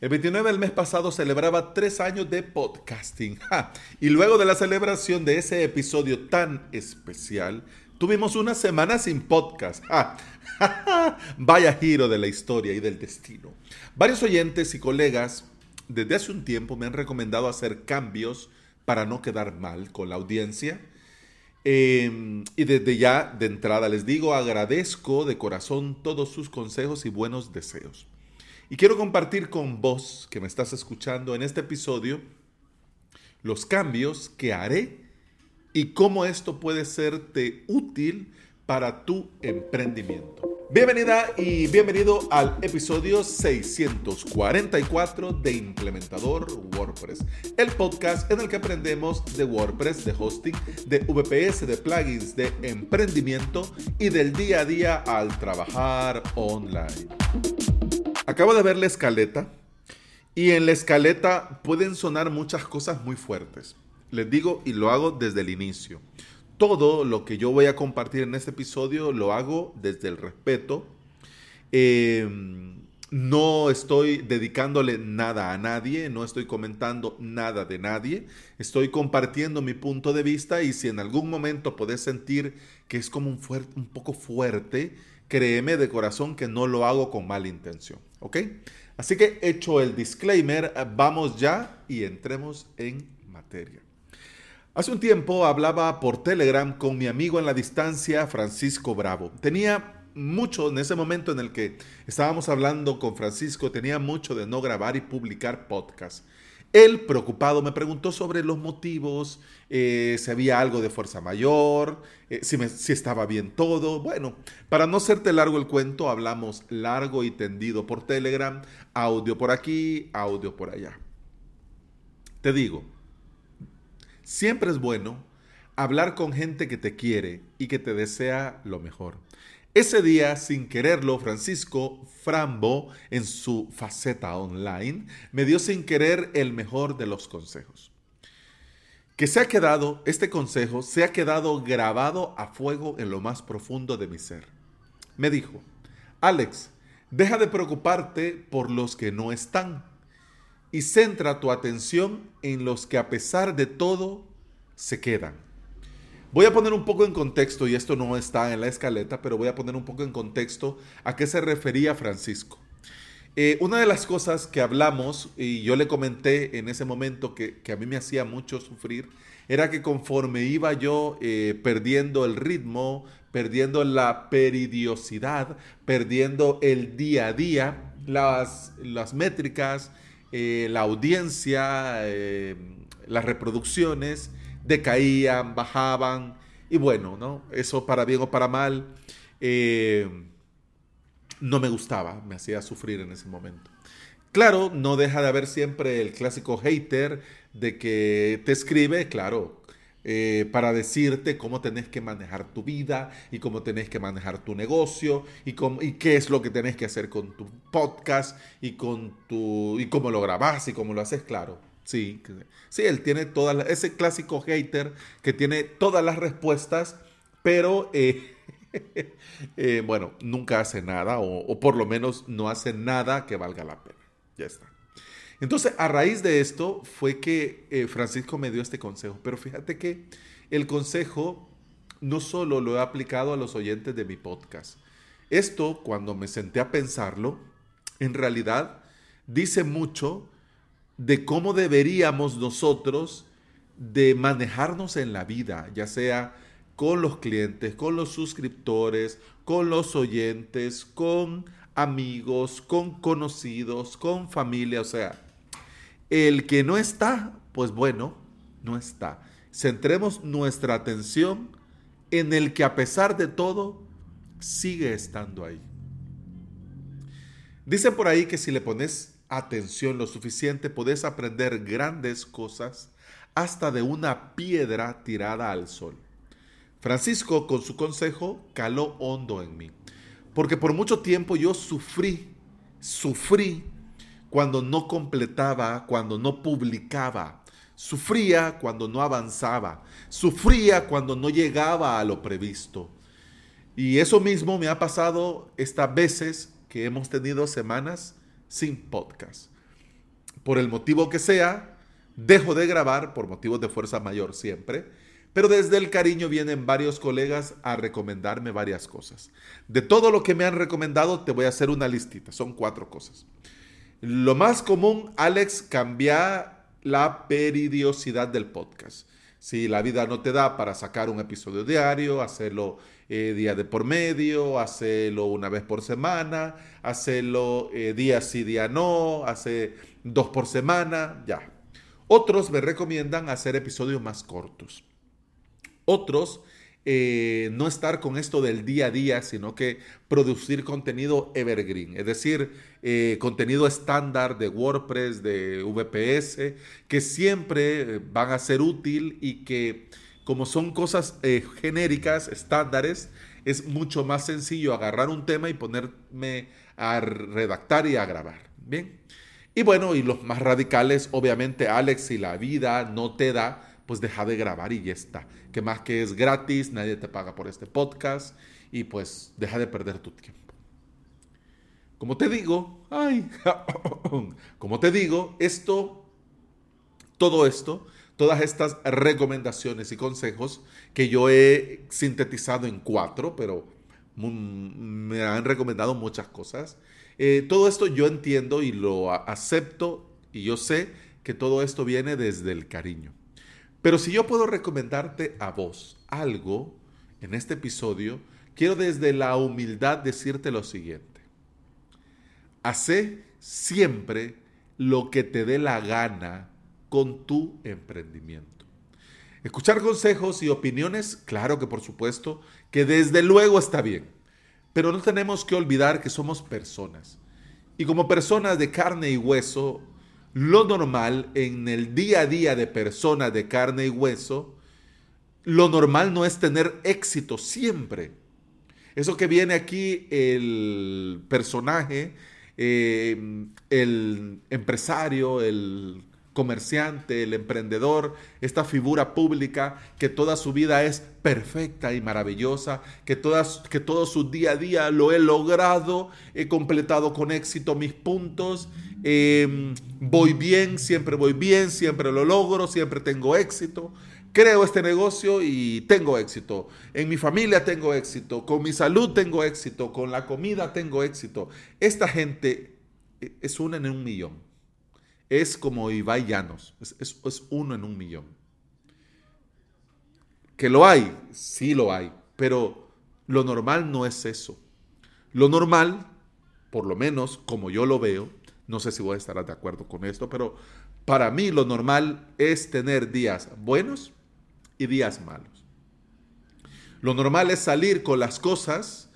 El 29 del mes pasado celebraba tres años de podcasting. Y luego de la celebración de ese episodio tan especial, tuvimos una semana sin podcast. Vaya giro de la historia y del destino. Varios oyentes y colegas desde hace un tiempo me han recomendado hacer cambios para no quedar mal con la audiencia. Em, y desde ya, de entrada, les digo, agradezco de corazón todos sus consejos y buenos deseos. Y quiero compartir con vos, que me estás escuchando en este episodio, los cambios que haré y cómo esto puede serte útil para tu emprendimiento. Bienvenida y bienvenido al episodio 644 de Implementador WordPress, el podcast en el que aprendemos de WordPress, de hosting, de VPS, de plugins, de emprendimiento y del día a día al trabajar online. Acabo de ver la escaleta y en la escaleta pueden sonar muchas cosas muy fuertes. Les digo y lo hago desde el inicio. Todo lo que yo voy a compartir en este episodio lo hago desde el respeto. Em, no estoy dedicándole nada a nadie, no estoy comentando nada de nadie, estoy compartiendo mi punto de vista y si en algún momento podés sentir que es como un, un poco fuerte, créeme de corazón que no lo hago con mala intención, ¿ok? Así que hecho el disclaimer, vamos ya y entremos en materia. Hace un tiempo hablaba por Telegram con mi amigo en la distancia, Francisco Bravo. Tenía mucho en ese momento en el que estábamos hablando con Francisco, tenía mucho de no grabar y publicar podcast. Él, preocupado, me preguntó sobre los motivos, eh, si había algo de fuerza mayor, eh, si, si estaba bien todo. Bueno, para no hacerte largo el cuento, hablamos largo y tendido por Telegram, audio por aquí, audio por allá. Te digo, siempre es bueno hablar con gente que te quiere y que te desea lo mejor. Ese día, sin quererlo, Francisco Frambo, en su faceta online, me dio sin querer el mejor de los consejos. Que se ha quedado, este consejo se ha quedado grabado a fuego en lo más profundo de mi ser. Me dijo, Alex, deja de preocuparte por los que no están y centra tu atención en los que a pesar de todo se quedan. Voy a poner un poco en contexto, y esto no está en la escaleta, pero voy a poner un poco en contexto a qué se refería Francisco. Eh, una de las cosas que hablamos, y yo le comenté en ese momento que, a mí me hacía mucho sufrir, era que conforme iba yo eh, perdiendo el ritmo, perdiendo la peridiosidad, perdiendo el día a día, las, métricas, eh, la audiencia, las reproducciones, decaían, bajaban, y bueno, ¿no? Eso para bien o para mal, eh, no me gustaba, me hacía sufrir en ese momento. Claro, no deja de haber siempre el clásico hater de que te escribe, claro, eh, para decirte cómo tenés que manejar tu vida y cómo tenés que manejar tu negocio y, cómo, y qué es lo que tenés que hacer con tu podcast y, con tu, y cómo lo grabás y cómo lo haces, claro. Sí, sí, él tiene todas ese clásico hater que tiene todas las respuestas, pero eh, eh, bueno, nunca hace nada o, por lo menos no hace nada que valga la pena. Ya está. Entonces, a raíz de esto fue que eh, Francisco me dio este consejo, pero fíjate que el consejo no solo lo he aplicado a los oyentes de mi podcast. Esto, cuando me senté a pensarlo, en realidad dice mucho de cómo deberíamos nosotros de manejarnos en la vida, ya sea con los clientes, con los suscriptores, con los oyentes, con amigos, con conocidos, con familia, o sea, el que no está, pues bueno, no está. Centremos nuestra atención en el que a pesar de todo sigue estando ahí. Dicen por ahí que si le pones atención lo suficiente, podés aprender grandes cosas hasta de una piedra tirada al sol. Francisco, con su consejo, caló hondo en mí, porque por mucho tiempo yo sufrí, sufrí cuando no completaba, cuando no publicaba, sufría cuando no avanzaba, sufría cuando no llegaba a lo previsto. Y eso mismo me ha pasado estas veces que hemos tenido semanas sin podcast. por el motivo que sea, dejo de grabar por motivos de fuerza mayor siempre. Pero desde el cariño vienen varios colegas a recomendarme varias cosas. De todo lo que me han recomendado, te voy a hacer una listita. Son cuatro cosas. Lo más común, Alex, cambia la peridiosidad del podcast. Si la vida no te da para sacar un episodio diario, hacerlo eh, día de por medio, hacerlo una vez por semana, hacerlo eh, día sí, día no, hace dos por semana, ya. Otros me recomiendan hacer episodios más cortos. Otros, eh, no estar con esto del día a día, sino que producir contenido evergreen, es decir, contenido estándar de WordPress, de VPS, que siempre van a ser útil y que como son cosas eh, genéricas, estándares, es mucho más sencillo agarrar un tema y ponerme a redactar y a grabar. Bien. Y bueno, y los más radicales, obviamente, Alex, si la vida no te da, pues deja de grabar y ya está. Que más que es gratis, nadie te paga por este podcast y pues deja de perder tu tiempo. Como te digo, ay, como te digo, esto, todo esto todas estas recomendaciones y consejos que yo he sintetizado en cuatro, pero me han recomendado muchas cosas. Eh, todo esto yo entiendo y lo acepto y yo sé que todo esto viene desde el cariño. Pero si yo puedo recomendarte a vos algo en este episodio, quiero desde la humildad decirte lo siguiente. Hace siempre lo que te dé la gana con tu emprendimiento. Escuchar consejos y opiniones, claro que por supuesto, que desde luego está bien, pero no tenemos que olvidar que somos personas. Y como personas de carne y hueso, lo normal en el día a día de personas de carne y hueso, lo normal no es tener éxito siempre. Eso que viene aquí el personaje, eh, el empresario, el comerciante, el emprendedor, esta figura pública que toda su vida es perfecta y maravillosa, que, todas, que todo su día a día lo he logrado, he completado con éxito mis puntos, em, voy bien, siempre voy bien, siempre lo logro, siempre tengo éxito. Creo este negocio y tengo éxito. En mi familia tengo éxito, con mi salud tengo éxito, con la comida tengo éxito. Esta gente e, es una en un millón es como Ibai Llanos, es, uno en un millón. Que lo hay, sí lo hay, pero lo normal no es eso. Lo normal, por lo menos como yo lo veo, no sé si voy a estar de acuerdo con esto, pero para mí lo normal es tener días buenos y días malos. Lo normal es salir con las cosas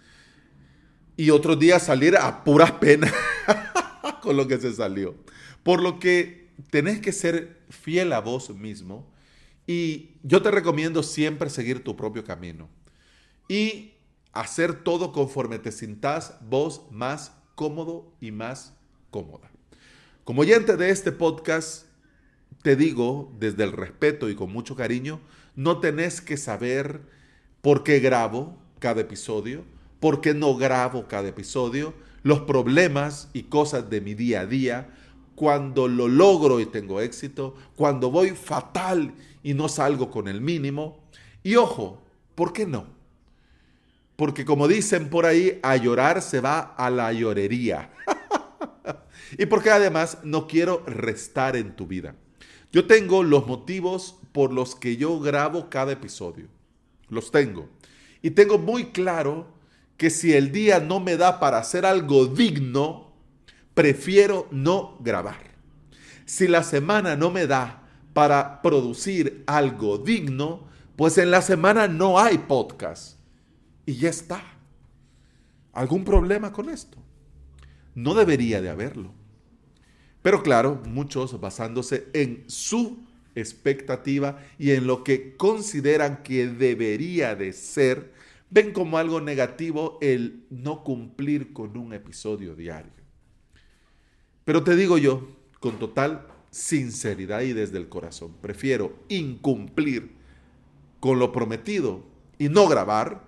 y otros días salir a puras penas con lo que se salió. Por lo que tenés que ser fiel a vos mismo y yo te recomiendo siempre seguir tu propio camino y hacer todo conforme te sintas vos más cómodo y más cómoda. Como oyente de este podcast, te digo desde el respeto y con mucho cariño, no tenés que saber por qué grabo cada episodio, por qué no grabo cada episodio, los problemas y cosas de mi día a día, cuando lo logro y tengo éxito, cuando voy fatal y no salgo con el mínimo. Y ojo, ¿por qué no? Porque como dicen por ahí, a llorar se va a la llorería. y porque además no quiero restar en tu vida. Yo tengo los motivos por los que yo grabo cada episodio. Los tengo. Y tengo muy claro que si el día no me da para hacer algo digno, prefiero no grabar. Si la semana no me da para producir algo digno, pues en la semana no hay podcast. Y ya está. ¿Algún problema con esto? No debería de haberlo. Pero claro, muchos basándose en su expectativa y en lo que consideran que debería de ser, ven como algo negativo el no cumplir con un episodio diario. Pero te digo yo, con total sinceridad y desde el corazón, prefiero incumplir con lo prometido y no grabar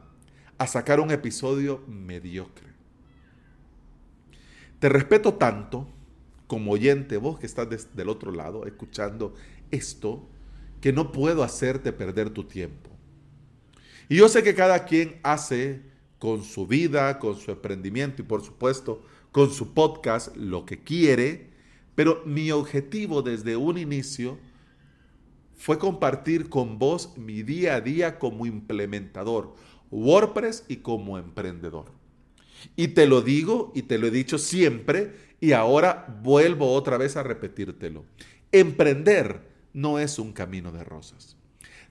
a sacar un episodio mediocre. Te respeto tanto como oyente, vos que estás del otro lado escuchando esto, que no puedo hacerte perder tu tiempo. Y yo sé que cada quien hace con su vida, con su emprendimiento y por supuesto con su podcast lo que quiere, pero mi objetivo desde un inicio fue compartir con vos mi día a día como implementador, WordPress y como emprendedor. Y te lo digo y te lo he dicho siempre y ahora vuelvo otra vez a repetírtelo. Emprender no es un camino de rosas.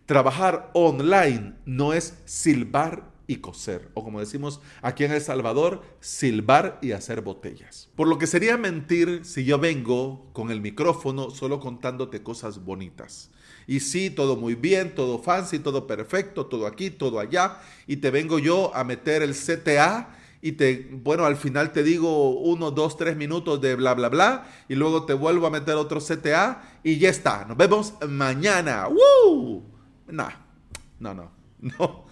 Trabajar online no es silbar y coser, o como decimos aquí en El Salvador, silbar y hacer botellas. Por lo que sería mentir si yo vengo con el micrófono solo contándote cosas bonitas. Y sí, todo muy bien, todo fancy, todo perfecto, todo aquí, todo allá, y te vengo yo a meter el CTA y te, bueno, al final te digo uno, dos, tres minutos de bla, bla, bla, y luego te vuelvo a meter otro CTA y ya está. Nos vemos mañana. ¡Woo! No, no, no,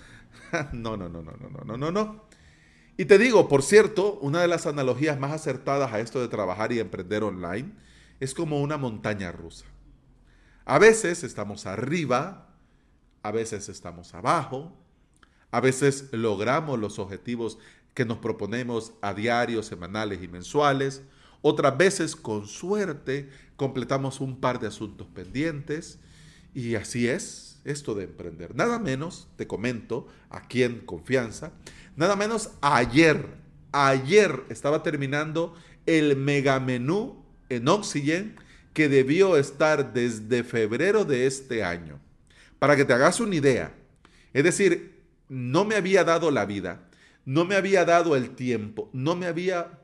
no, no, no, no, no, no, no, no. Y te digo, por cierto, una de las analogías más acertadas a esto de trabajar y emprender online es como una montaña rusa. A veces estamos arriba, a veces estamos abajo, a veces logramos los objetivos que nos proponemos a diarios, semanales y mensuales. Otras veces, con suerte, completamos un par de asuntos pendientes. Y así es esto de emprender. Nada menos, te comento, aquí en confianza, nada menos ayer, ayer estaba terminando el mega menú en Oxygen que debió estar desde febrero de este año. Para que te hagas una idea, es decir, no me había dado la vida no me había dado el tiempo, no me había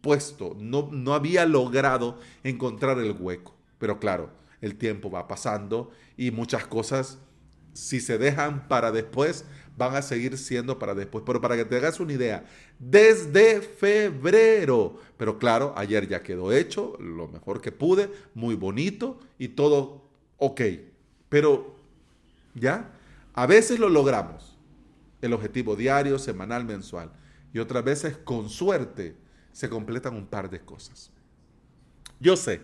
puesto, no, no había logrado encontrar el hueco. Pero claro, el tiempo va pasando y muchas cosas, si se dejan para después, van a seguir siendo para después. Pero para que te hagas una idea, desde febrero, pero claro, ayer ya quedó hecho, lo mejor que pude, muy bonito y todo ok. Pero, ¿ya? A veces lo logramos el objetivo diario, semanal, mensual. Y otras veces, con suerte, se completan un par de cosas. Yo sé,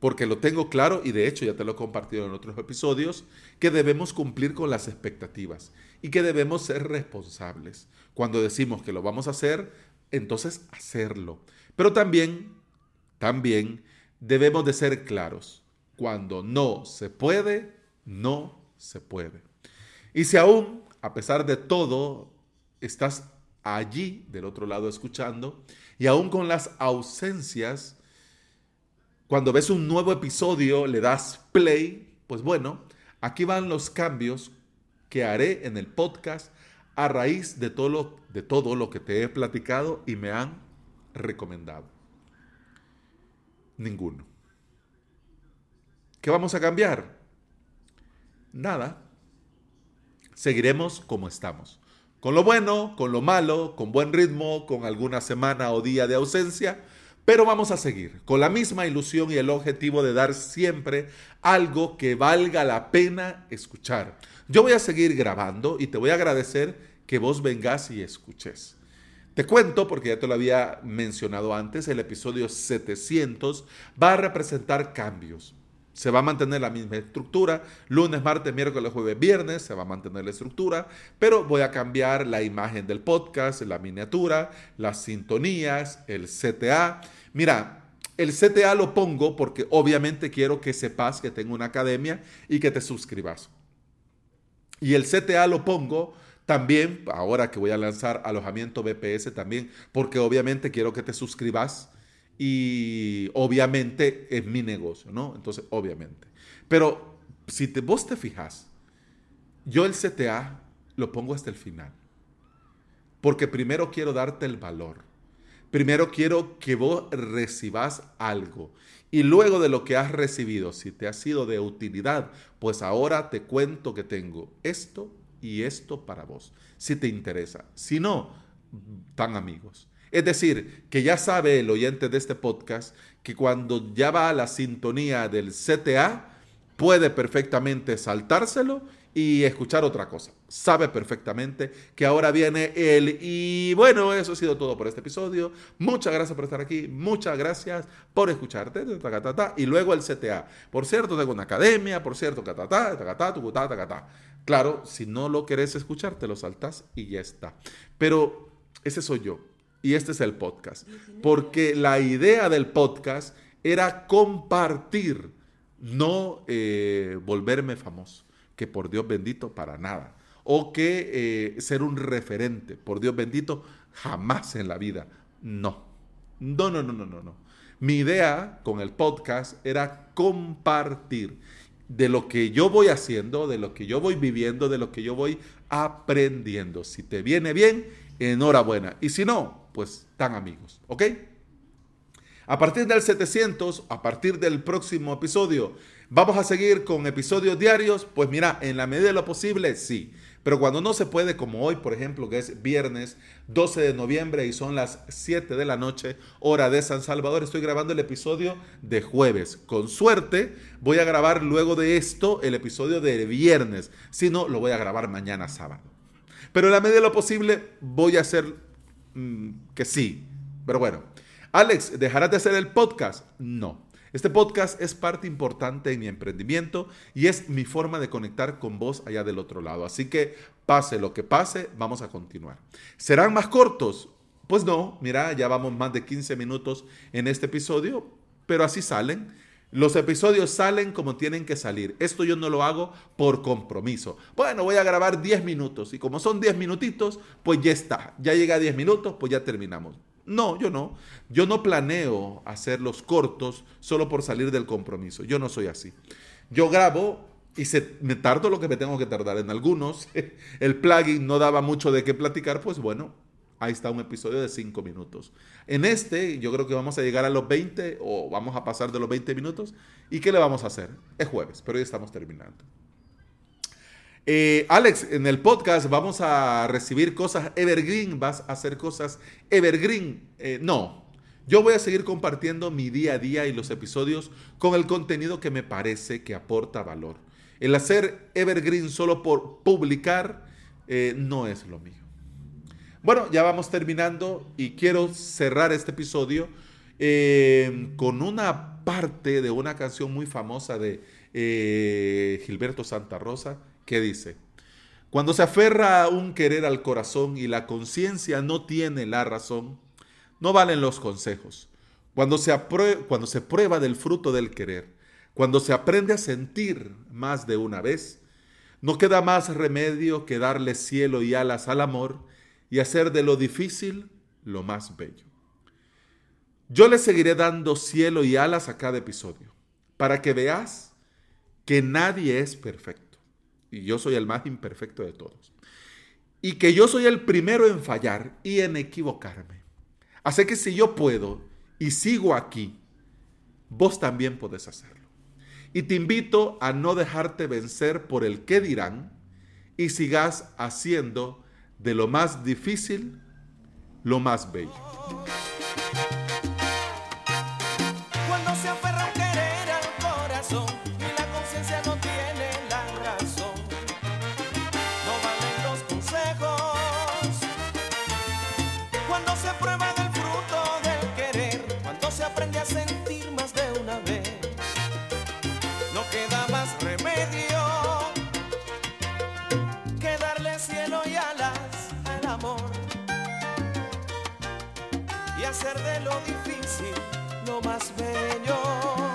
porque lo tengo claro y de hecho ya te lo he compartido en otros episodios, que debemos cumplir con las expectativas y que debemos ser responsables. Cuando decimos que lo vamos a hacer, entonces hacerlo. Pero también, también debemos de ser claros. Cuando no se puede, no se puede. Y si aún a pesar de todo, estás allí del otro lado escuchando y aún con las ausencias, cuando ves un nuevo episodio, le das play, pues bueno, aquí van los cambios que haré en el podcast a raíz de todo lo, de todo lo que te he platicado y me han recomendado. Ninguno. ¿Qué vamos a cambiar? Nada seguiremos como estamos. Con lo bueno, con lo malo, con buen ritmo, con alguna semana o día de ausencia, pero vamos a seguir con la misma ilusión y el objetivo de dar siempre algo que valga la pena escuchar. Yo voy a seguir grabando y te voy a agradecer que vos vengas y escuches. Te cuento, porque ya te lo había mencionado antes, el episodio 700 va a representar cambios se va a mantener la misma estructura. Lunes, martes, miércoles, jueves, viernes se va a mantener la estructura, pero voy a cambiar la imagen del podcast, la miniatura, las sintonías, el CTA. Mira, el CTA lo pongo porque obviamente quiero que sepas que tengo una academia y que te suscribas. Y el CTA lo pongo también, ahora que voy a lanzar alojamiento BPS también, porque obviamente quiero que te suscribas y obviamente es mi negocio, ¿no? Entonces, obviamente. Pero si te, vos te fijas, yo el CTA lo pongo hasta el final. Porque primero quiero darte el valor. Primero quiero que vos recibas algo. Y luego de lo que has recibido, si te ha sido de utilidad, pues ahora te cuento que tengo esto y esto para vos. Si te interesa. Si no, tan amigos. Es decir, que ya sabe el oyente de este podcast que cuando ya va a la sintonía del CTA, puede perfectamente saltárselo y escuchar otra cosa. Sabe perfectamente que ahora viene él. Y bueno, eso ha sido todo por este episodio. Muchas gracias por estar aquí. Muchas gracias por escucharte. Y luego el CTA. Por cierto, tengo una academia. Por cierto, Claro, si no lo querés escuchar, te lo saltas y ya está. Pero ese soy yo. Y este es el podcast. Porque la idea del podcast era compartir, no eh, volverme famoso que por Dios bendito para nada. O que eh, ser un referente, por Dios bendito, jamás en la vida. No. No, no, no, no, no, no. Mi idea con el podcast era compartir de lo que yo voy haciendo, de lo que yo voy viviendo, de lo que yo voy aprendiendo. Si te viene bien, enhorabuena. Y si no, pues tan amigos. ¿Ok? A partir del 700, a partir del próximo episodio, ¿Vamos a seguir con episodios diarios? Pues mira, en la medida de lo posible, sí. Pero cuando no se puede, como hoy, por ejemplo, que es viernes 12 de noviembre y son las 7 de la noche, hora de San Salvador, estoy grabando el episodio de jueves. Con suerte, voy a grabar luego de esto el episodio de viernes. Si no, lo voy a grabar mañana sábado. Pero en la medida de lo posible, voy a hacer mm, que sí. Pero bueno, Alex, ¿dejarás de hacer el podcast? No. Este podcast es parte importante en mi emprendimiento y es mi forma de conectar con vos allá del otro lado. Así que pase lo que pase, vamos a continuar. ¿Serán más cortos? Pues no, mira, ya vamos más de 15 minutos en este episodio, pero así salen. Los episodios salen como tienen que salir. Esto yo no lo hago por compromiso. Bueno, voy a grabar 10 minutos y como son 10 minutitos, pues ya está. Ya llega a 10 minutos, pues ya terminamos. No, yo no. Yo no planeo hacerlos cortos solo por salir del compromiso. Yo no soy así. Yo grabo y se, me tardo lo que me tengo que tardar. En algunos el plugin no daba mucho de qué platicar, pues bueno, ahí está un episodio de 5 minutos. En este yo creo que vamos a llegar a los 20 o vamos a pasar de los 20 minutos. ¿Y qué le vamos a hacer? Es jueves, pero ya estamos terminando. Eh, Alex, en el podcast vamos a recibir cosas evergreen, vas a hacer cosas evergreen. Eh, no, yo voy a seguir compartiendo mi día a día y los episodios con el contenido que me parece que aporta valor. El hacer evergreen solo por publicar eh, no es lo mío. Bueno, ya vamos terminando y quiero cerrar este episodio con una parte de una canción muy famosa de Gilberto Santa Rosa ¿Qué dice? Cuando se aferra un querer al corazón y la conciencia no tiene la razón, no valen los consejos. Cuando se, cuando se prueba del fruto del querer, cuando se aprende a sentir más de una vez, no queda más remedio que darle cielo y alas al amor y hacer de lo difícil lo más bello. Yo le seguiré dando cielo y alas a cada episodio, para que veas que nadie es perfecto y yo soy el más imperfecto de todos. Y que yo soy el primero en fallar y en equivocarme. Así que si yo puedo y sigo aquí, vos también podés hacerlo. Y te invito a no dejarte vencer por el qué dirán y sigas haciendo de lo más difícil lo más bello. hacer de lo difícil lo más bello.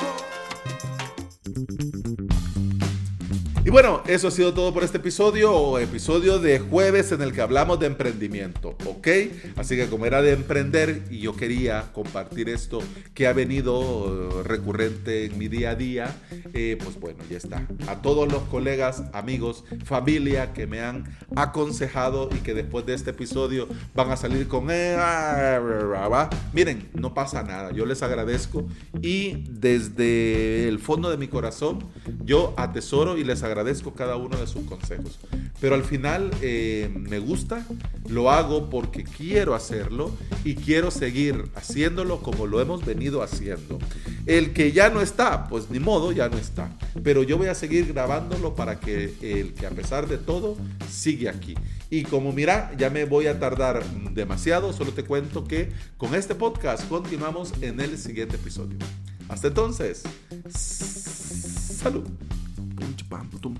Bueno, eso ha sido todo por este episodio o episodio de jueves en el que hablamos de emprendimiento, ¿ok? Así que como era de emprender y yo quería compartir esto que ha venido eh, recurrente en mi día a día, eh, pues bueno, ya está. A todos los colegas, amigos, familia que me han aconsejado y que después de este episodio van a salir con... Eh, miren, no pasa nada, yo les agradezco y desde el fondo de mi corazón yo atesoro y les agradezco agradezco cada uno de sus consejos. Pero al final eh, me gusta, lo hago porque quiero hacerlo y quiero seguir haciéndolo como lo hemos venido haciendo. El que ya no está, pues ni modo, ya no está. Pero yo voy a seguir grabándolo para que el que a pesar de todo sigue aquí. Y como mira, ya me voy a tardar demasiado, solo te cuento que con este podcast continuamos en el siguiente episodio. Hasta entonces, salud. пам-пам-пам.